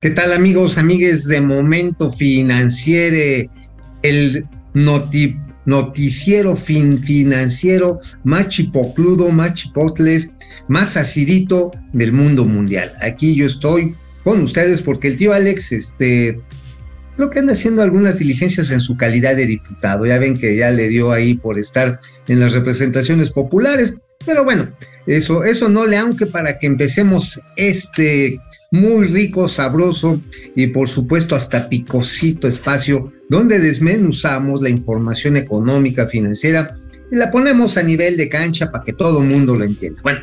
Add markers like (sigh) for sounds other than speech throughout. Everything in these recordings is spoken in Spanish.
¿Qué tal amigos, amigues de Momento Financiero? El noticiero fin financiero más chipocludo, más chipotles, más acidito del mundo mundial. Aquí yo estoy con ustedes porque el tío Alex, este, lo que anda haciendo algunas diligencias en su calidad de diputado. Ya ven que ya le dio ahí por estar en las representaciones populares. Pero bueno, eso, eso no le aunque para que empecemos este muy rico, sabroso y por supuesto hasta picosito espacio donde desmenuzamos la información económica, financiera y la ponemos a nivel de cancha para que todo el mundo lo entienda. Bueno,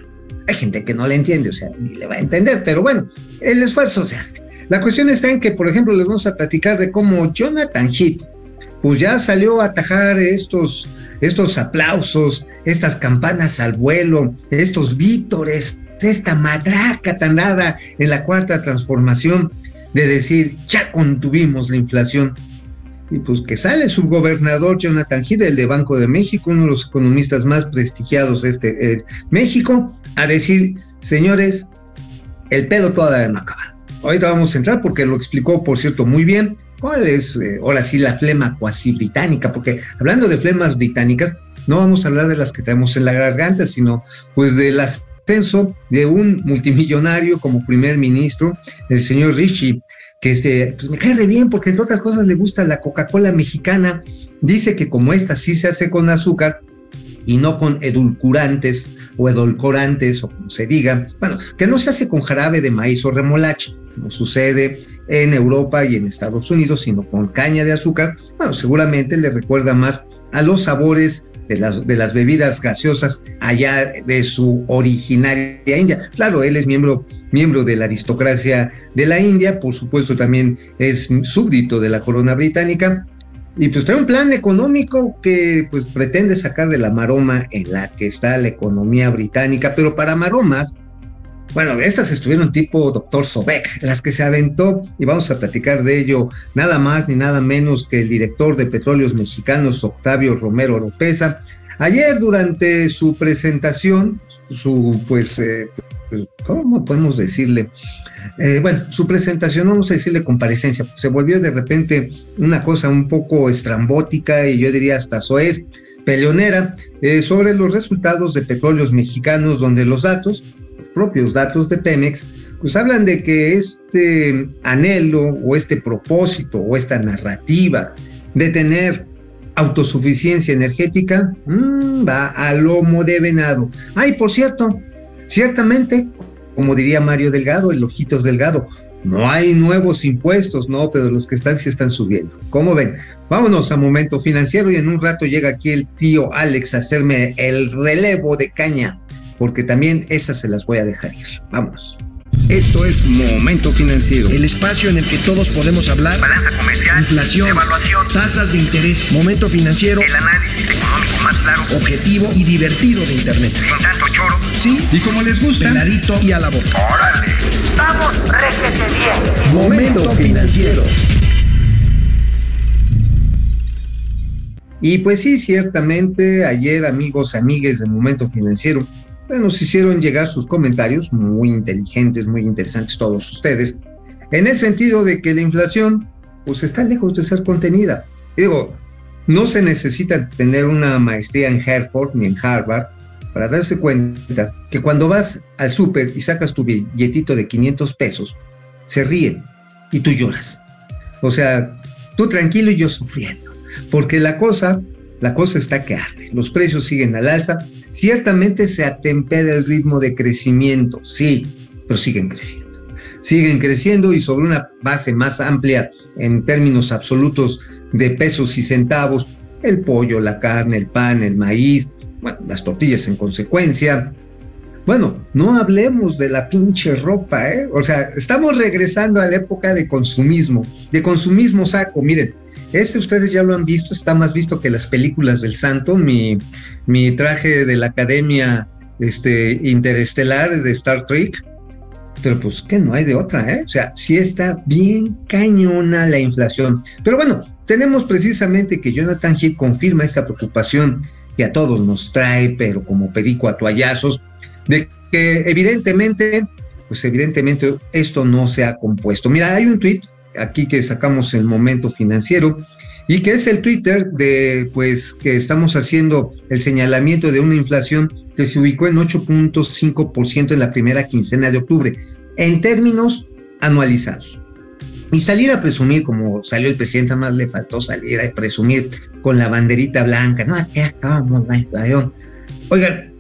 hay gente que no le entiende, o sea, ni le va a entender, pero bueno, el esfuerzo se hace. La cuestión está en que, por ejemplo, les vamos a platicar de cómo Jonathan Heath, pues ya salió a atajar estos, estos aplausos, estas campanas al vuelo, estos vítores esta madraca tan dada en la cuarta transformación de decir, ya contuvimos la inflación. Y pues que sale su gobernador Jonathan Hill, el de Banco de México, uno de los economistas más prestigiados de este eh, México, a decir, señores, el pedo todavía no ha acabado. Ahorita vamos a entrar porque lo explicó, por cierto, muy bien. ¿Cuál es eh, ahora sí la flema cuasi británica? Porque hablando de flemas británicas, no vamos a hablar de las que traemos en la garganta, sino pues de las ascenso de un multimillonario como primer ministro, el señor Richie, que se, pues me cae bien porque entre otras cosas le gusta la Coca-Cola mexicana. Dice que como esta sí se hace con azúcar y no con edulcurantes o edulcorantes o como se diga, bueno, que no se hace con jarabe de maíz o remolacha, como sucede en Europa y en Estados Unidos, sino con caña de azúcar, bueno, seguramente le recuerda más a los sabores de las, bebidas gaseosas allá de su originaria India. Claro, él es miembro, miembro de la aristocracia de la India, por supuesto también es súbdito de la corona británica, y pues trae un plan económico que pues pretende sacar de la maroma en la que está la economía británica, pero para maromas bueno, estas estuvieron tipo doctor Sobek, las que se aventó, y vamos a platicar de ello nada más ni nada menos que el director de Petróleos Mexicanos, Octavio Romero Oropesa. Ayer durante su presentación, su pues, eh, pues ¿cómo podemos decirle? Eh, bueno, su presentación, vamos a decirle comparecencia, pues se volvió de repente una cosa un poco estrambótica y yo diría hasta soez, peleonera, eh, sobre los resultados de petróleos mexicanos, donde los datos propios datos de Pemex, pues hablan de que este anhelo o este propósito o esta narrativa de tener autosuficiencia energética mm, va a lomo de venado. Ay, por cierto, ciertamente, como diría Mario Delgado, el Ojitos Delgado, no hay nuevos impuestos, no, pero los que están sí están subiendo. ¿Cómo ven? Vámonos a momento financiero y en un rato llega aquí el tío Alex a hacerme el relevo de caña porque también esas se las voy a dejar ir. Vamos. Esto es Momento Financiero. El espacio en el que todos podemos hablar. Balanza comercial. Inflación. Evaluación. Tasas de interés. Momento Financiero. El análisis económico más claro. Objetivo y divertido de Internet. Sin tanto choro. Sí. Y como les gusta. Peladito y a la boca. ¡Órale! ¡Vamos, réjete bien! Momento Financiero. Y pues sí, ciertamente ayer amigos, amigues de Momento Financiero, nos hicieron llegar sus comentarios, muy inteligentes, muy interesantes todos ustedes, en el sentido de que la inflación pues está lejos de ser contenida. Digo, no se necesita tener una maestría en Hereford ni en Harvard para darse cuenta que cuando vas al súper y sacas tu billetito de 500 pesos, se ríen y tú lloras. O sea, tú tranquilo y yo sufriendo. Porque la cosa la cosa está que arde, los precios siguen al alza, ciertamente se atempera el ritmo de crecimiento, sí, pero siguen creciendo. Siguen creciendo y sobre una base más amplia en términos absolutos de pesos y centavos, el pollo, la carne, el pan, el maíz, las tortillas en consecuencia. Bueno, no hablemos de la pinche ropa, ¿eh? O sea, estamos regresando a la época de consumismo, de consumismo saco. Miren, este ustedes ya lo han visto, está más visto que las películas del santo, mi, mi traje de la academia este, interestelar de Star Trek. Pero pues que no hay de otra, ¿eh? O sea, sí está bien cañona la inflación. Pero bueno, tenemos precisamente que Jonathan Heath confirma esta preocupación que a todos nos trae, pero como perico a toallazos, de que evidentemente pues evidentemente esto no se ha compuesto. Mira, hay un tweet aquí que sacamos el momento financiero y que es el Twitter de pues que estamos haciendo el señalamiento de una inflación que se ubicó en 8.5% en la primera quincena de octubre en términos anualizados. Y salir a presumir, como salió el presidente, más le faltó salir a presumir con la banderita blanca, no, aquí acabamos la inflación. Oigan,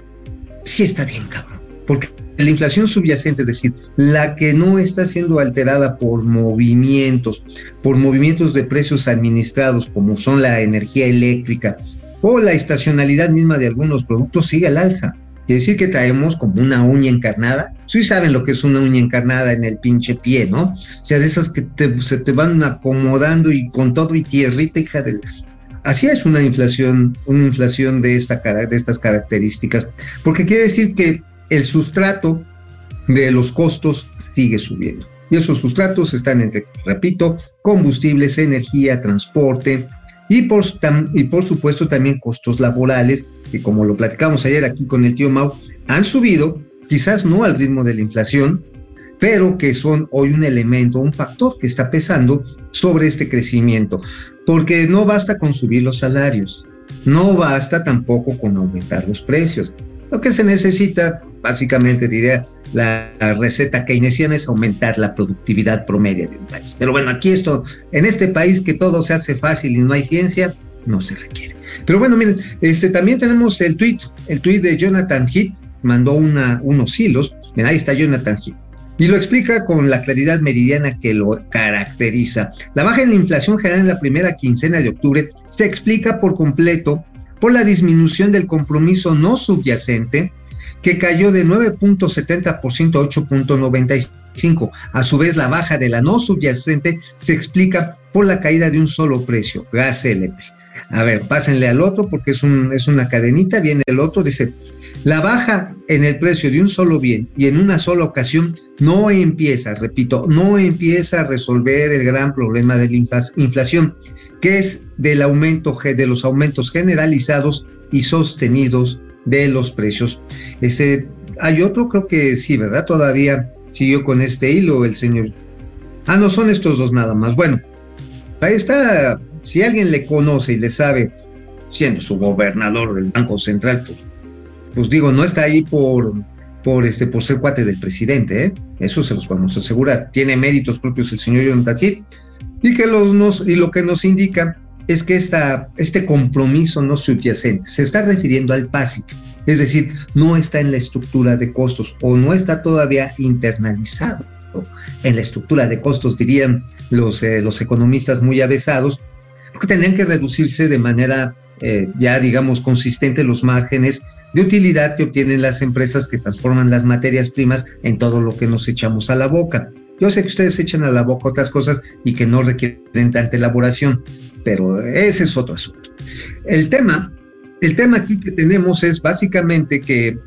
sí está bien, cabrón, porque la inflación subyacente, es decir, la que no está siendo alterada por movimientos, por movimientos de precios administrados, como son la energía eléctrica o la estacionalidad misma de algunos productos, sigue al alza. Quiere decir que traemos como una uña encarnada. Sí saben lo que es una uña encarnada en el pinche pie, ¿no? O sea, de esas que se te van acomodando y con todo y tierrita, hija del... Así es una inflación, una inflación de, esta, de estas características, porque quiere decir que el sustrato de los costos sigue subiendo. Y esos sustratos están entre, repito, combustibles, energía, transporte y por, y por supuesto también costos laborales que como lo platicamos ayer aquí con el tío Mau, han subido, quizás no al ritmo de la inflación, pero que son hoy un elemento, un factor que está pesando sobre este crecimiento, porque no basta con subir los salarios, no basta tampoco con aumentar los precios. Lo que se necesita, básicamente diría, la receta keynesiana es aumentar la productividad promedio de un país. Pero bueno, aquí esto, en este país que todo se hace fácil y no hay ciencia, no se requiere. Pero bueno, miren, este, también tenemos el tweet, el tweet de Jonathan Heath, mandó unos hilos, miren, ahí está Jonathan Heath, y lo explica con la claridad meridiana que lo caracteriza. La baja en la inflación general en la primera quincena de octubre se explica por completo por la disminución del compromiso no subyacente, que cayó de 9.70% a 8.95%. A su vez, la baja de la no subyacente se explica por la caída de un solo precio, gas LP. A ver, pásenle al otro porque es, un, es una cadenita, viene el otro, dice, la baja en el precio de un solo bien y en una sola ocasión no empieza, repito, no empieza a resolver el gran problema de la inflación, que es del aumento de los aumentos generalizados y sostenidos de los precios. Este, hay otro, creo que sí, ¿verdad? Todavía siguió con este hilo el señor. Ah, no, son estos dos nada más. Bueno, ahí está si alguien le conoce y le sabe, siendo su gobernador del Banco Central, pues, pues digo, no está ahí por, por, este, por ser cuate del presidente, ¿eh? eso se los vamos a asegurar. Tiene méritos propios el señor Jonathan Heath, y, que los, nos, y lo que nos indica es que este compromiso no subyacente se está refiriendo al PASIC, es decir, no está en la estructura de costos o no está todavía internalizado en la estructura de costos, dirían los, eh, los economistas muy avesados, porque tendrían que reducirse de manera eh, ya, digamos, consistente los márgenes de utilidad que obtienen las empresas que transforman las materias primas en todo lo que nos echamos a la boca. Yo sé que ustedes echan a la boca otras cosas y que no requieren tanta elaboración, pero ese es otro asunto. El tema, el tema aquí que tenemos es básicamente que,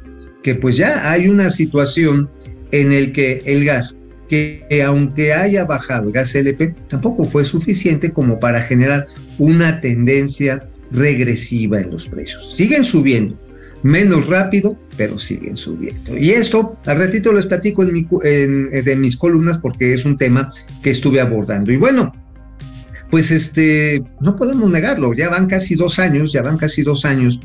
que pues ya hay una situación en el que el gas que aunque haya bajado el gas LP, tampoco fue suficiente como para generar una tendencia regresiva en los precios. Siguen subiendo, menos rápido, pero siguen subiendo. Y esto, al ratito les platico en, de mis columnas porque es un tema que estuve abordando. Y bueno, pues este, no podemos negarlo, ya van casi dos años, ya van casi dos años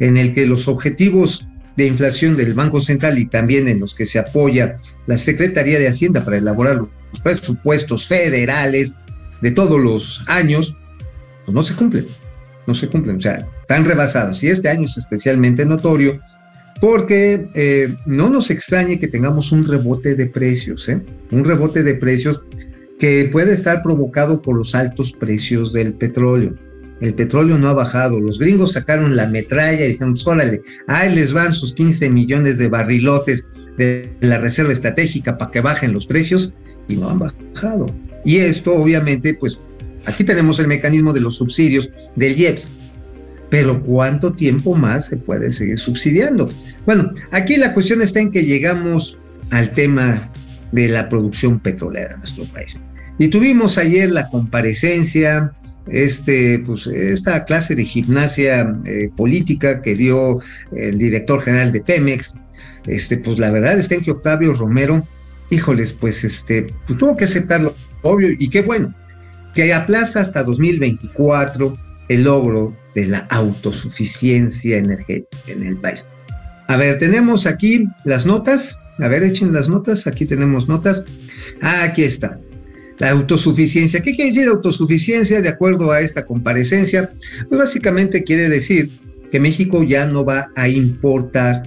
en el que los objetivos de inflación del Banco Central y también en los que se apoya la Secretaría de Hacienda para elaborar los presupuestos federales de todos los años, pues no se cumplen, no se cumplen, o sea, están rebasados. Y este año es especialmente notorio porque eh, no nos extrañe que tengamos un rebote de precios, ¿eh? un rebote de precios que puede estar provocado por los altos precios del petróleo el petróleo no ha bajado. Los gringos sacaron la metralla y dijeron, pues, órale, ahí les van sus 15 millones de barrilotes de la reserva estratégica para que bajen los precios y no han bajado. Y esto obviamente, pues aquí tenemos el mecanismo de los subsidios del IEPS. Pero ¿cuánto tiempo más se puede seguir subsidiando? Bueno, aquí la cuestión está en que llegamos al tema de la producción petrolera en nuestro país. Y tuvimos ayer la comparecencia este, pues, esta clase de gimnasia eh, política que dio el director general de Pemex, este, pues la verdad está en que Octavio Romero híjoles, pues este, pues tuvo que aceptarlo, obvio, y qué bueno, que aplaza hasta 2024 el logro de la autosuficiencia energética en el país. A ver, tenemos aquí las notas. A ver, echen las notas. Aquí tenemos notas. Ah, aquí está. La autosuficiencia. ¿Qué quiere decir autosuficiencia de acuerdo a esta comparecencia? Pues básicamente quiere decir que México ya no va a importar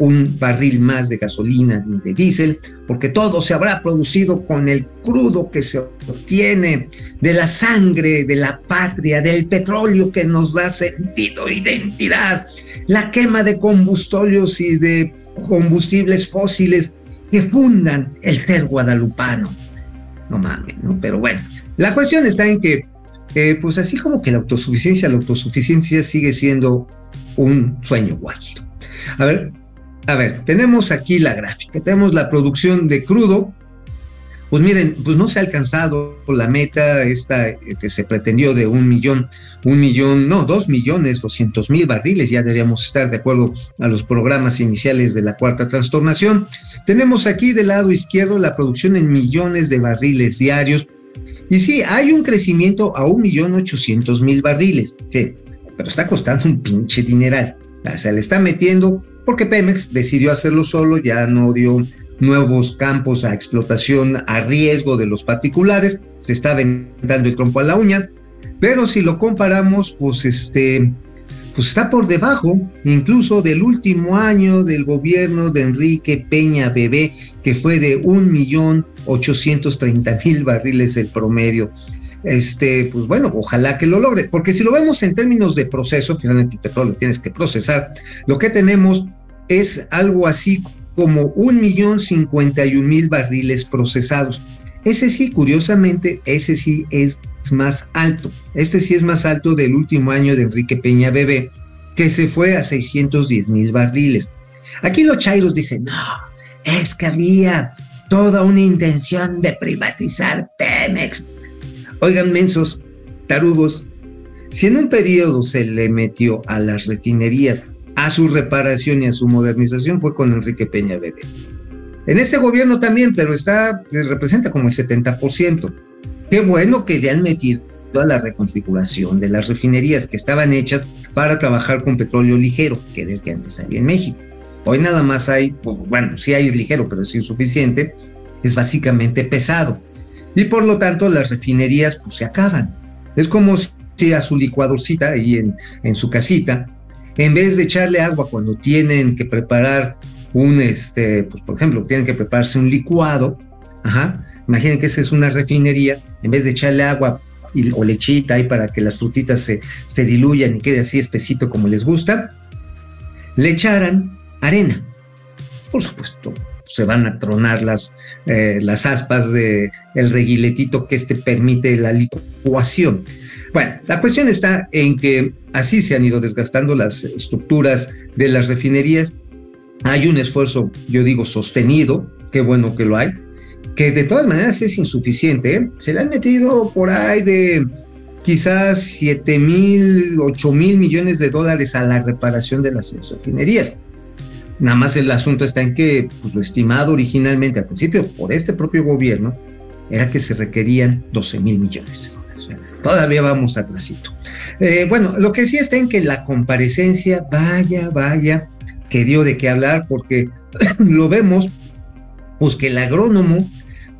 un barril más de gasolina ni de diésel, porque todo se habrá producido con el crudo que se obtiene de la sangre, de la patria, del petróleo que nos da sentido, e identidad, la quema de combustibles y de combustibles fósiles que fundan el ser guadalupano. No mames, ¿no? Pero bueno, la cuestión está en que, eh, pues así como que la autosuficiencia, la autosuficiencia sigue siendo un sueño guajiro. A ver, a ver, tenemos aquí la gráfica, tenemos la producción de crudo. Pues miren, pues no se ha alcanzado la meta esta eh, que se pretendió de un millón, un millón, no, dos millones, doscientos mil barriles, ya deberíamos estar de acuerdo a los programas iniciales de la cuarta trastornación. Tenemos aquí del lado izquierdo la producción en millones de barriles diarios. Y sí, hay un crecimiento a un millón ochocientos mil barriles, sí, pero está costando un pinche dineral. O sea, le está metiendo porque Pemex decidió hacerlo solo, ya no dio nuevos campos a explotación a riesgo de los particulares, se está aventando el trompo a la uña, pero si lo comparamos, pues este, pues está por debajo incluso del último año del gobierno de Enrique Peña Bebé, que fue de 1.830.000 barriles el promedio. Este, pues bueno, ojalá que lo logre, porque si lo vemos en términos de proceso, finalmente el petróleo tienes que procesar, lo que tenemos es algo así como un millón cincuenta y un mil barriles procesados. Ese sí, curiosamente, ese sí es más alto. Este sí es más alto del último año de Enrique Peña Bebé, que se fue a 610 mil barriles. Aquí los chairos dicen, no, es que había toda una intención de privatizar Pemex. Oigan, mensos, tarugos, si en un periodo se le metió a las refinerías a su reparación y a su modernización fue con Enrique Peña Bebé. En este gobierno también, pero está, eh, representa como el 70%. Qué bueno que ya han metido a la reconfiguración de las refinerías que estaban hechas para trabajar con petróleo ligero, que era el que antes había en México. Hoy nada más hay, bueno, sí hay ligero, pero es insuficiente, es básicamente pesado. Y por lo tanto las refinerías pues se acaban. Es como si a su licuadorcita ahí en, en su casita en vez de echarle agua cuando tienen que preparar un, este, pues por ejemplo, tienen que prepararse un licuado, ajá, imaginen que esa es una refinería, en vez de echarle agua o lechita ahí para que las frutitas se, se diluyan y quede así espesito como les gusta, le echaran arena. Por supuesto, se van a tronar las, eh, las aspas del el reguiletito que este permite la licuación. Bueno, la cuestión está en que así se han ido desgastando las estructuras de las refinerías. Hay un esfuerzo, yo digo, sostenido, qué bueno que lo hay, que de todas maneras es insuficiente. ¿eh? Se le han metido por ahí de quizás 7 mil, 8 mil millones de dólares a la reparación de las refinerías. Nada más el asunto está en que pues, lo estimado originalmente al principio por este propio gobierno era que se requerían 12 mil millones. Todavía vamos atrasito. Eh, bueno, lo que sí está en que la comparecencia, vaya, vaya, que dio de qué hablar, porque (clears throat) lo vemos, pues que el agrónomo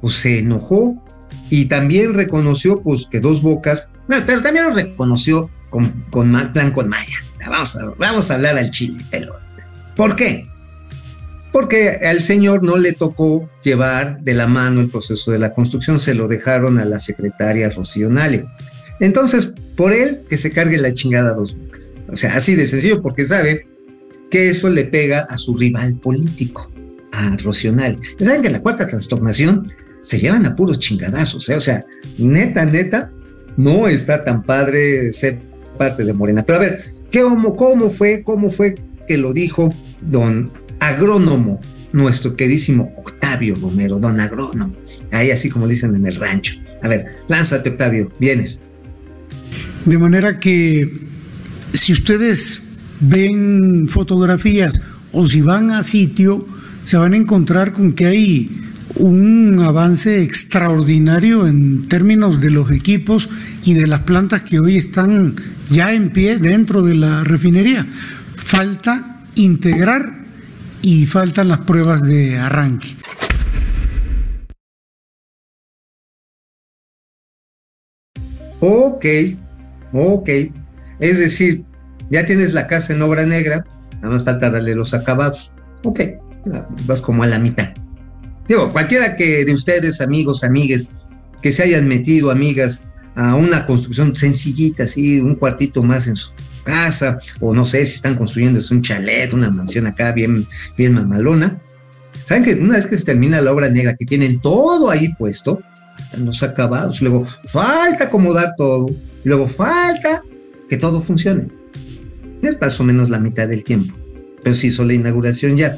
pues, se enojó y también reconoció pues que dos bocas, pero también lo reconoció con, con plan con Maya. Vamos a, vamos a hablar al chile, pero ¿por qué? Porque al señor no le tocó llevar de la mano el proceso de la construcción, se lo dejaron a la secretaria Rocío. Entonces, por él, que se cargue la chingada dos bocas. O sea, así de sencillo, porque sabe que eso le pega a su rival político, a Rocional. Saben que en la cuarta trastornación se llevan a puros chingadazos, ¿eh? o sea, neta, neta, no está tan padre ser parte de Morena. Pero a ver, ¿qué, cómo, ¿cómo fue? ¿Cómo fue que lo dijo don agrónomo, nuestro queridísimo Octavio Romero, don agrónomo? Ahí así como dicen en el rancho. A ver, lánzate, Octavio, vienes. De manera que si ustedes ven fotografías o si van a sitio, se van a encontrar con que hay un avance extraordinario en términos de los equipos y de las plantas que hoy están ya en pie dentro de la refinería. Falta integrar y faltan las pruebas de arranque. Ok, ok. Es decir, ya tienes la casa en obra negra, nada más falta darle los acabados. Ok, vas como a la mitad. Digo, cualquiera que de ustedes, amigos, amigues, que se hayan metido, amigas, a una construcción sencillita, así, un cuartito más en su casa, o no sé si están construyendo un chalet, una mansión acá bien, bien mamalona. Saben que una vez que se termina la obra negra, que tienen todo ahí puesto, los acabados, luego falta acomodar todo, luego falta que todo funcione. Es más o menos la mitad del tiempo, pero se hizo la inauguración ya.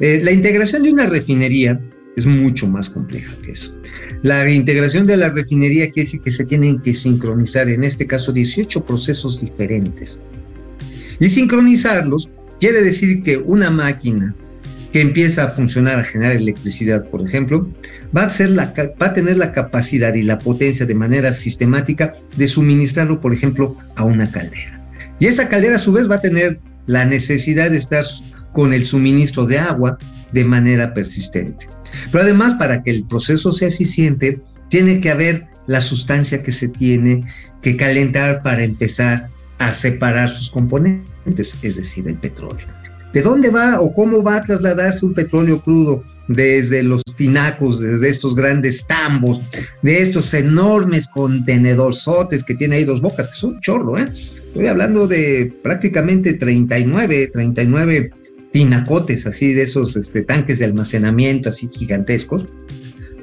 Eh, la integración de una refinería es mucho más compleja que eso. La reintegración de la refinería quiere decir que se tienen que sincronizar, en este caso, 18 procesos diferentes. Y sincronizarlos quiere decir que una máquina que empieza a funcionar, a generar electricidad, por ejemplo, va a, va a tener la capacidad y la potencia de manera sistemática de suministrarlo, por ejemplo, a una caldera. Y esa caldera a su vez va a tener la necesidad de estar con el suministro de agua de manera persistente. Pero además, para que el proceso sea eficiente, tiene que haber la sustancia que se tiene que calentar para empezar a separar sus componentes, es decir, el petróleo. ¿De dónde va o cómo va a trasladarse un petróleo crudo? Desde los tinacos, desde estos grandes tambos, de estos enormes contenedorzotes que tiene ahí dos bocas, que son chorro, ¿eh? Estoy hablando de prácticamente 39, 39 tinacotes, así de esos este, tanques de almacenamiento así gigantescos,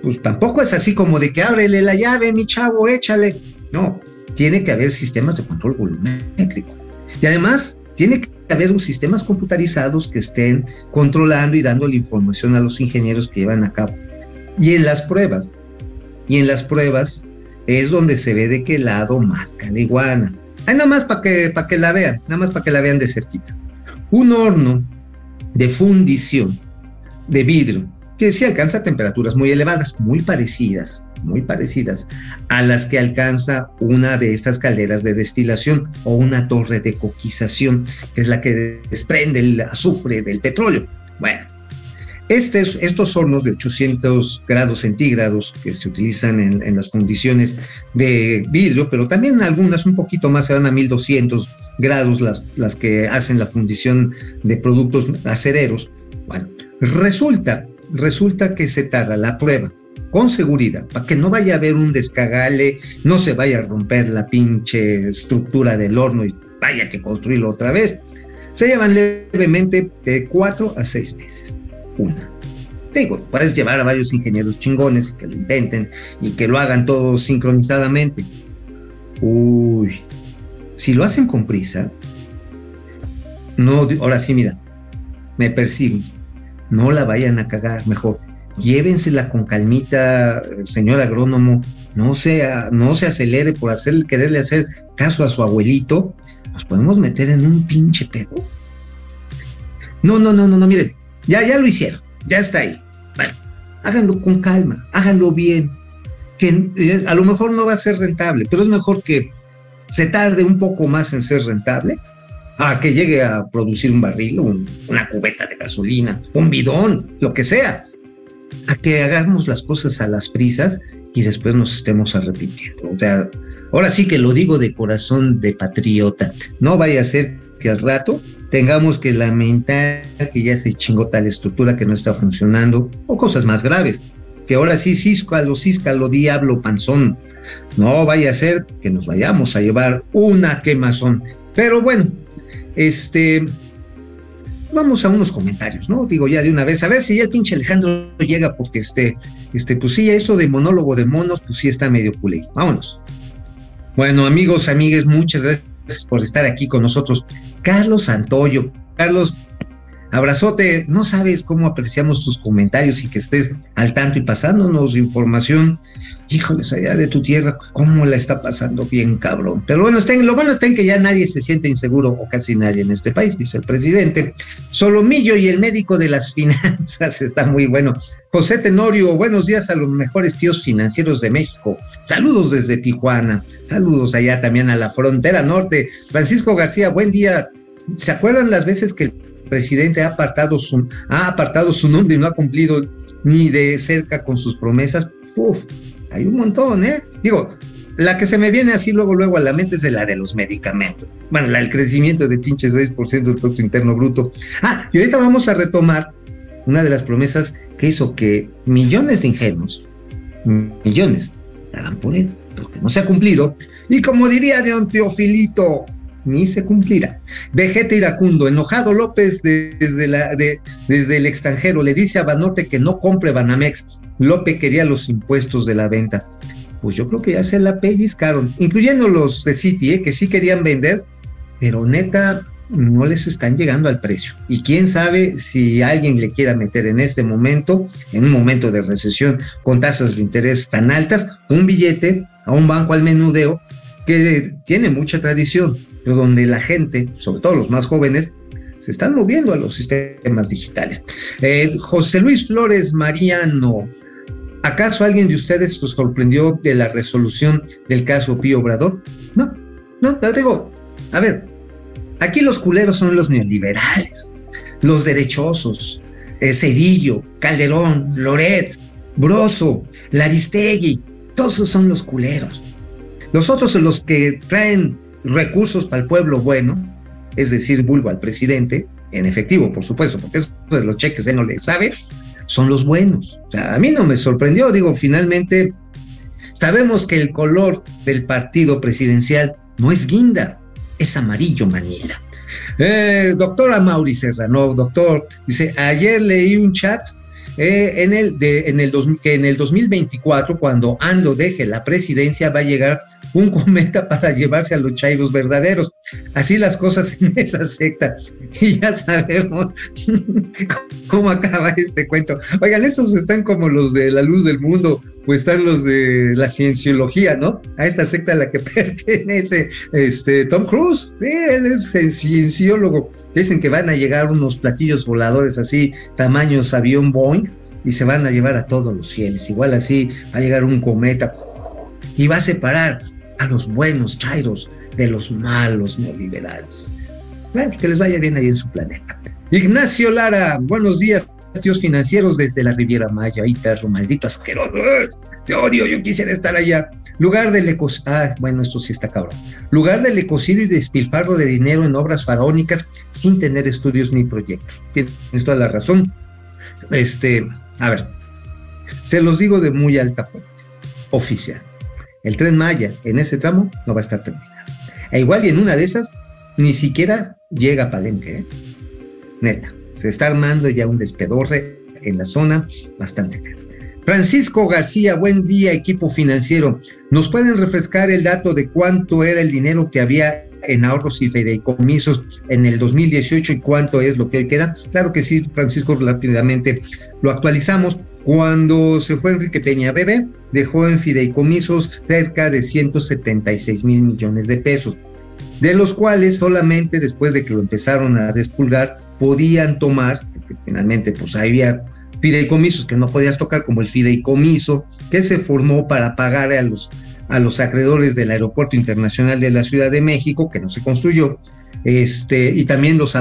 pues tampoco es así como de que ábrele la llave, mi chavo, échale. No, tiene que haber sistemas de control volumétrico. Y además, tiene que haber sistemas computarizados que estén controlando y dando la información a los ingenieros que llevan a cabo. Y en las pruebas, y en las pruebas es donde se ve de qué lado más la iguana. Hay nada más para que, para que la vean, nada más para que la vean de cerquita. Un horno de fundición de vidrio, que sí alcanza temperaturas muy elevadas, muy parecidas, muy parecidas a las que alcanza una de estas calderas de destilación o una torre de coquización, que es la que desprende el azufre del petróleo. Bueno, estos hornos de 800 grados centígrados que se utilizan en, en, las fundiciones de vidrio, pero también algunas un poquito más se van a 1200 grados las, las que hacen la fundición de productos acereros. Bueno, resulta, resulta que se tarda la prueba con seguridad, para que no vaya a haber un descagale, no se vaya a romper la pinche estructura del horno y vaya que construirlo otra vez. Se llevan levemente de cuatro a seis meses. Una. Digo, puedes llevar a varios ingenieros chingones que lo intenten y que lo hagan todo sincronizadamente. Uy, si lo hacen con prisa, no, ahora sí, mira, me persiguen, no la vayan a cagar, mejor, llévensela con calmita, señor agrónomo, no se, no se acelere por hacer, quererle hacer caso a su abuelito, nos podemos meter en un pinche pedo. No, no, no, no, no, miren, ya, ya lo hicieron, ya está ahí. Bueno, háganlo con calma, háganlo bien, que eh, a lo mejor no va a ser rentable, pero es mejor que se tarde un poco más en ser rentable a que llegue a producir un barril, una cubeta de gasolina, un bidón, lo que sea, a que hagamos las cosas a las prisas y después nos estemos arrepintiendo. O sea, ahora sí que lo digo de corazón de patriota, no vaya a ser que al rato tengamos que lamentar que ya se chingó tal estructura que no está funcionando o cosas más graves que ahora sí, císcalo, císcalo, diablo, panzón. No vaya a ser que nos vayamos a llevar una quemazón. Pero bueno, este, vamos a unos comentarios, ¿no? Digo ya de una vez, a ver si ya el pinche Alejandro llega, porque este, este, pues sí, eso de monólogo de monos, pues sí está medio culé. Vámonos. Bueno, amigos, amigues, muchas gracias por estar aquí con nosotros. Carlos Santoyo. Carlos, Abrazote, no sabes cómo apreciamos tus comentarios y que estés al tanto y pasándonos información. Híjoles, allá de tu tierra, cómo la está pasando bien, cabrón. Pero bueno, lo bueno está en que ya nadie se siente inseguro, o casi nadie en este país, dice el presidente. Solomillo y el médico de las (laughs) finanzas, está muy bueno. José Tenorio, buenos días a los mejores tíos financieros de México. Saludos desde Tijuana. Saludos allá también a la frontera norte. Francisco García, buen día. ¿Se acuerdan las veces que el presidente ha apartado su, ha apartado su nombre y no ha cumplido ni de cerca con sus promesas? Uf, hay un montón, ¿eh? Digo, la que se me viene así luego, luego a la mente es la de los medicamentos. Bueno, la crecimiento de pinche 6% del Producto Interno Bruto. Ah, y ahorita vamos a retomar una de las promesas que hizo que millones de ingenuos, millones, hagan por él, pero que no se ha cumplido. Y como diría Don Teofilito, ni se cumplirá. Vegeta iracundo, enojado López desde, el extranjero, le dice a Banorte que no compre Banamex. López quería los impuestos de la venta. Pues yo creo que ya se la pellizcaron, incluyendo los de City, ¿eh? que sí querían vender, pero neta no les están llegando al precio. Y quién sabe si alguien le quiera meter en este momento, en un momento de recesión con tasas de interés tan altas, un billete a un banco al menudeo que tiene mucha tradición, donde la gente, sobre todo los más jóvenes, se están moviendo a los sistemas digitales. Eh, José Luis Flores Mariano, ¿acaso alguien de ustedes se sorprendió de la resolución del caso Pío Obrador? No, no, te digo, a ver, aquí los culeros son los neoliberales, los derechosos, eh, Cedillo, Calderón, Loret, Broso, Laristegui, todos son los culeros. Los otros son los que traen recursos para el pueblo bueno, es decir, vulgo al presidente, en efectivo, por supuesto, porque eso de los cheques él no le sabe, son los buenos. O sea, a mí no me sorprendió, digo, finalmente sabemos que el color del partido presidencial no es guinda, es amarillo manila. Eh, doctora Mauri Serrano, doctor, dice, ayer leí un chat eh, en, el de, en el que en el 2024, cuando ANLO deje la presidencia, va a llegar un cometa para llevarse a los chairos verdaderos. Así las cosas en esa secta. (laughs) Y ya sabemos (laughs) cómo acaba este cuento. Oigan, esos están como los de la luz del mundo, o están los de la cienciología, ¿no? A esta secta a la que (laughs) pertenece este Tom Cruise. Sí, él es cienciólogo. Dicen que van a llegar unos platillos voladores así, tamaños avión Boeing, y se van a llevar a todos los cielos. Igual así va a llegar un cometa y va a separar a los buenos chairos de los malos neoliberales. Bueno, que les vaya bien ahí en su planeta. Ignacio Lara, buenos días, tíos financieros desde la Riviera Maya. Ay, perro maldito asqueroso. Te odio, yo quisiera estar allá. Lugar del ecocidio, ah, bueno, esto sí está cabrón. Lugar del ecocidio y despilfarro de dinero en obras faraónicas sin tener estudios ni proyectos. Tienes toda la razón. Este, a ver, se los digo de muy alta fuente, oficial. El tren Maya en ese tramo no va a estar terminado. E igual y en una de esas ni siquiera llega a Palenque, ¿eh? Neta, se está armando ya un despedorre en la zona bastante feo. Francisco García, buen día, equipo financiero. ¿Nos pueden refrescar el dato de cuánto era el dinero que había en ahorros y fideicomisos en el 2018 y cuánto es lo que queda? Claro que sí, Francisco, rápidamente lo actualizamos. Cuando se fue Enrique Peña Bebé, dejó en fideicomisos cerca de 176 mil millones de pesos, de los cuales solamente después de que lo empezaron a despulgar podían tomar, porque finalmente pues había fideicomisos que no podías tocar, como el fideicomiso que se formó para pagar a los, a los acreedores del Aeropuerto Internacional de la Ciudad de México, que no se construyó, este, y también los,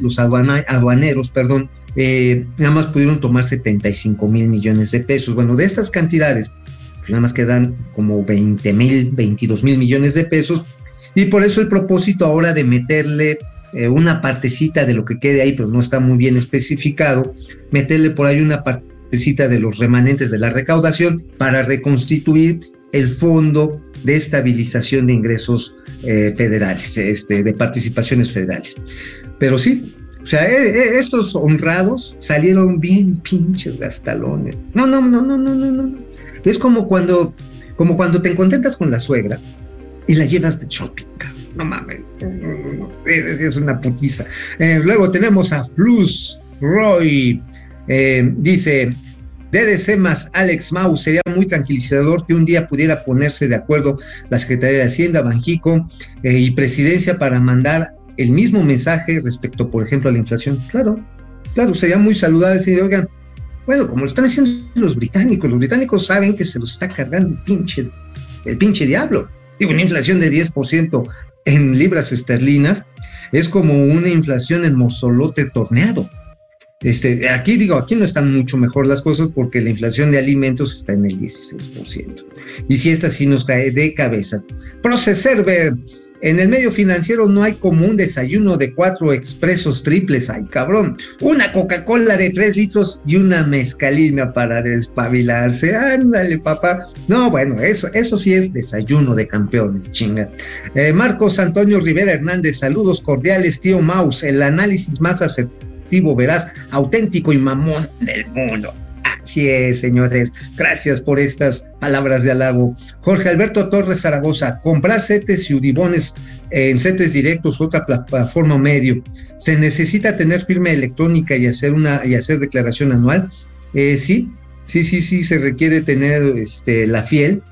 los aduaneros, perdón, eh, nada más pudieron tomar 75 mil millones de pesos. Bueno, de estas cantidades, pues nada más quedan como 20 mil, 22 mil millones de pesos, y por eso el propósito ahora de meterle eh, una partecita de lo que quede ahí, pero no está muy bien especificado, meterle por ahí una partecita de los remanentes de la recaudación para reconstituir el fondo de estabilización de ingresos eh, federales, este, de participaciones federales. Pero sí, sea, eh, estos honrados salieron bien pinches gastalones. No, no, no, no, no, no, no. Es como cuando, como cuando te contentas con la suegra y la llevas de shopping, no mames, es, es una putiza. Eh, luego tenemos a Flus Roy, eh, dice, DDC más Alex Mau sería muy tranquilizador que un día pudiera ponerse de acuerdo la Secretaría de Hacienda, Banjico eh, y Presidencia para mandar el mismo mensaje respecto, por ejemplo, a la inflación. Claro, claro, sería muy saludable decir, oigan, bueno, como lo están haciendo los británicos, los británicos saben que se los está cargando el pinche, el pinche diablo. Digo, una inflación de 10% en libras esterlinas es como una inflación en mozolote torneado. Este, aquí digo, aquí no están mucho mejor las cosas porque la inflación de alimentos está en el 16%. Y si esta sí nos cae de cabeza. Proceserver, en el medio financiero no hay como un desayuno de cuatro expresos triples, ay cabrón, una Coca-Cola de tres litros y una mezcalina para despabilarse, ándale papá. No, bueno, eso, eso sí es desayuno de campeones, chinga. Eh, Marcos Antonio Rivera Hernández, saludos cordiales, tío Maus, el análisis más acertado verás, auténtico y mamón del mundo. Así es, señores. Gracias por estas palabras de halago. Jorge Alberto Torres Zaragoza, comprar setes y udibones en setes directos, otra plataforma medio. ¿Se necesita tener firma electrónica y hacer una y hacer declaración anual? Eh, sí, sí, sí, sí, se requiere tener este, la fiel.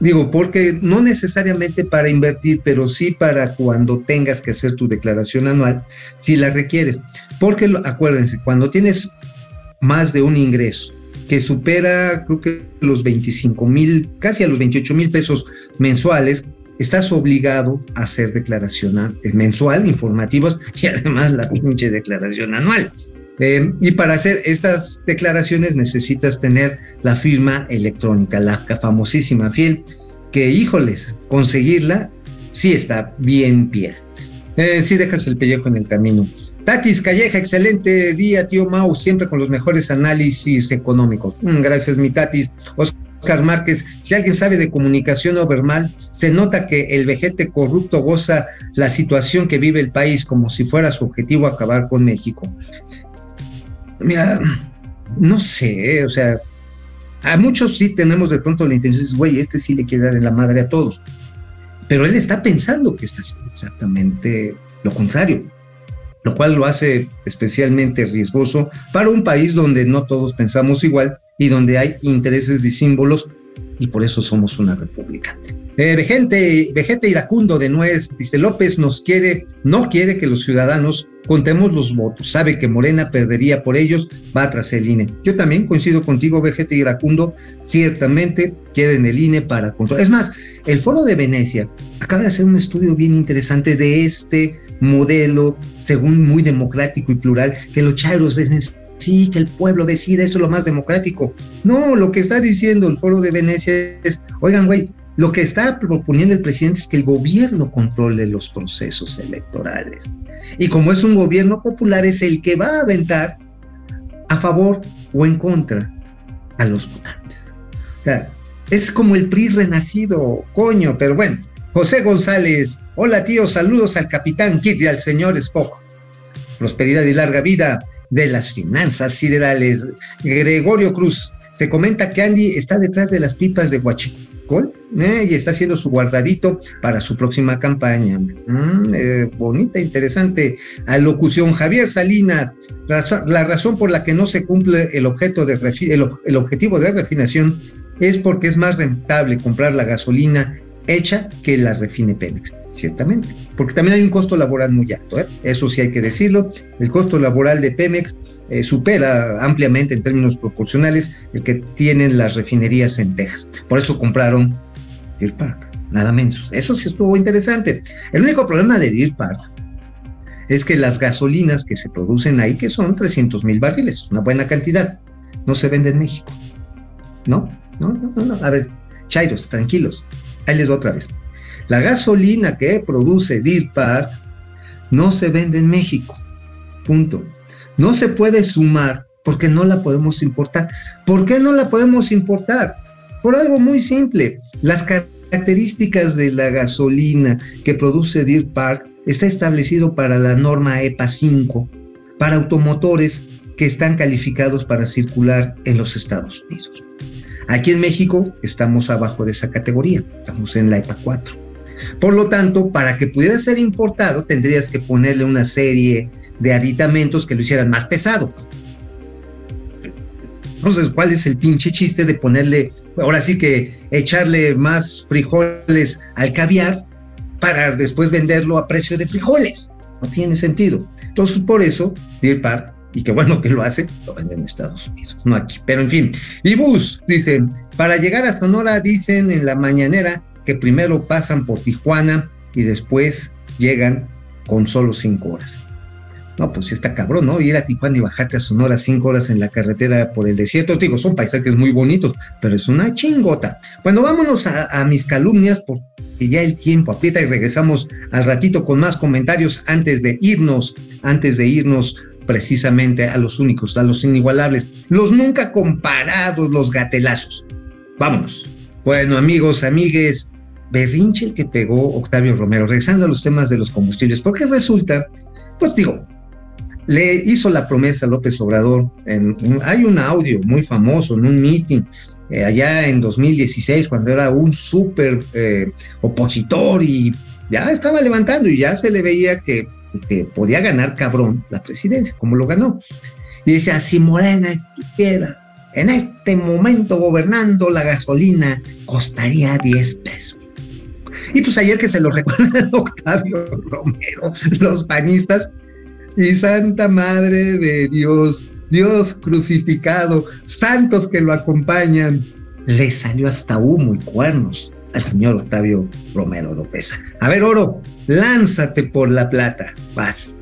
Digo, porque no necesariamente para invertir, pero sí para cuando tengas que hacer tu declaración anual, si la requieres. Porque acuérdense, cuando tienes más de un ingreso que supera, creo que los 25 mil, casi a los 28 mil pesos mensuales, estás obligado a hacer declaración mensual, informativos (laughs) y además la pinche declaración anual. Eh, y para hacer estas declaraciones necesitas tener la firma electrónica, la famosísima fiel, que híjoles, conseguirla sí está bien pie. Eh, sí dejas el pellejo en el camino. Tatis Calleja, excelente día, tío Mau, siempre con los mejores análisis económicos. Mm, gracias, mi Tatis. Oscar Márquez, si alguien sabe de comunicación overmal, se nota que el vejete corrupto goza la situación que vive el país como si fuera su objetivo acabar con México. Mira, no sé, o sea, a muchos sí tenemos de pronto la intención, güey, este sí le quiere dar en la madre a todos. Pero él está pensando que está haciendo exactamente lo contrario, lo cual lo hace especialmente riesgoso para un país donde no todos pensamos igual y donde hay intereses y símbolos y por eso somos una república. Eh, Vegente, Iracundo de Nuez dice López nos quiere, no quiere que los ciudadanos contemos los votos, sabe que Morena perdería por ellos, va tras el INE. Yo también coincido contigo, Vegete Iracundo, ciertamente quieren el INE para controlar. Es más, el Foro de Venecia acaba de hacer un estudio bien interesante de este modelo, según muy democrático y plural, que los chairos dicen sí, que el pueblo decida, eso es lo más democrático. No, lo que está diciendo el Foro de Venecia es, oigan, güey, lo que está proponiendo el presidente es que el gobierno controle los procesos electorales. Y como es un gobierno popular, es el que va a aventar a favor o en contra a los votantes. O sea, es como el PRI renacido, coño, pero bueno. José González, hola tío, saludos al capitán Kid y al señor Spock. Prosperidad y larga vida de las finanzas siderales. Gregorio Cruz, se comenta que Andy está detrás de las pipas de Huachicol eh, y está haciendo su guardadito para su próxima campaña. Mm, eh, bonita, interesante alocución. Javier Salinas, la razón por la que no se cumple el, objeto de el, objetivo de refinación es porque es más rentable comprar la gasolina hecha que la refine Pemex, ciertamente, porque también hay un costo laboral muy alto, ¿eh? eso sí hay que decirlo, el costo laboral de Pemex eh, supera ampliamente en términos proporcionales el que tienen las refinerías en Texas. Por eso compraron Deer Park, nada menos. Eso sí estuvo interesante. El único problema de Deer Park es que las gasolinas que se producen ahí, que son 300 mil barriles, una buena cantidad, no se venden en México. ¿No? No, no, no. A ver, Chairos, tranquilos. Ahí les va otra vez. La gasolina que produce Deer Park no se vende en México. Punto no se puede sumar porque no la podemos importar. ¿Por qué no la podemos importar? Por algo muy simple. Las características de la gasolina que produce Deer Park está establecido para la norma EPA 5 para automotores que están calificados para circular en los Estados Unidos. Aquí en México estamos abajo de esa categoría, estamos en la EPA 4. Por lo tanto, para que pudiera ser importado, tendrías que ponerle una serie de aditamentos que lo hicieran más pesado. Entonces, ¿cuál es el pinche chiste de ponerle, ahora sí que echarle más frijoles al caviar para después venderlo a precio de frijoles? No tiene sentido. Entonces, por eso, Deer Park, y qué bueno que lo hace, lo venden en Estados Unidos, no aquí. Pero en fin, y Bus, dicen, para llegar a Sonora, dicen en la mañanera que primero pasan por Tijuana y después llegan con solo cinco horas. No, pues está cabrón, ¿no? Ir a Tijuana y bajarte a Sonora cinco horas en la carretera por el desierto. Digo, son paisajes muy bonitos, pero es una chingota. Bueno, vámonos a mis calumnias porque ya el tiempo aprieta y regresamos al ratito con más comentarios antes de irnos, antes de irnos precisamente a los únicos, a los inigualables, los nunca comparados, los gatelazos. Vámonos. Bueno, amigos, amigues, berrinche que pegó Octavio Romero, regresando a los temas de los combustibles, porque resulta, pues digo, le hizo la promesa a López Obrador, hay un audio muy famoso en un meeting eh, allá en 2016, cuando era un súper eh, opositor y ya estaba levantando y ya se le veía que, que, podía ganar cabrón la presidencia, como lo ganó. Y decía, si Morena estuviera en este momento gobernando, la gasolina costaría 10 pesos. Y pues ayer que se lo (laughs) recuerda Octavio Romero, los panistas, y Santa Madre de Dios, Dios crucificado, santos que lo acompañan, le salió hasta humo y cuernos al señor Octavio Romero López. A ver, Oro, lánzate por la plata, vas.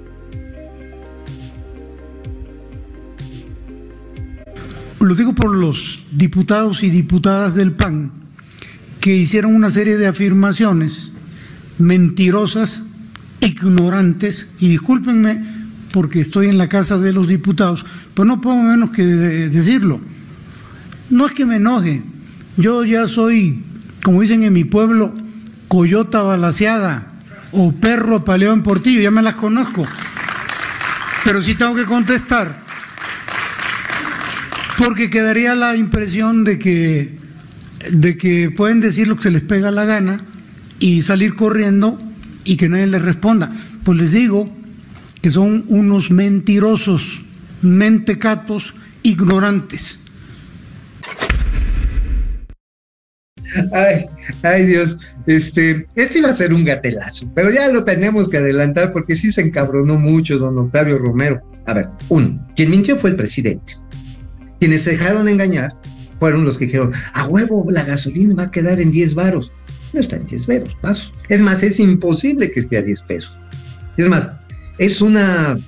Lo digo por los diputados y diputadas del PAN que hicieron una serie de afirmaciones mentirosas, ignorantes, y discúlpenme porque estoy en la casa de los diputados, pues no puedo menos que decirlo. No es que me enoje, yo ya soy, como dicen en mi pueblo, coyota balaseada o perro apaleado en portillo, ya me las conozco. Pero sí tengo que contestar, porque quedaría la impresión de que, de que pueden decir lo que se les pega la gana y salir corriendo y que nadie les responda. Pues les digo que son unos mentirosos, mentecatos, ignorantes. Ay, ay Dios, este, este iba a ser un gatelazo, pero ya lo tenemos que adelantar porque sí se encabronó mucho don Octavio Romero. A ver, uno, quien mintió fue el presidente. Quienes se dejaron engañar fueron los que dijeron, a huevo, la gasolina va a quedar en 10 varos. No está en 10 varos, Es más, es imposible que esté a 10 pesos. Es más, es una,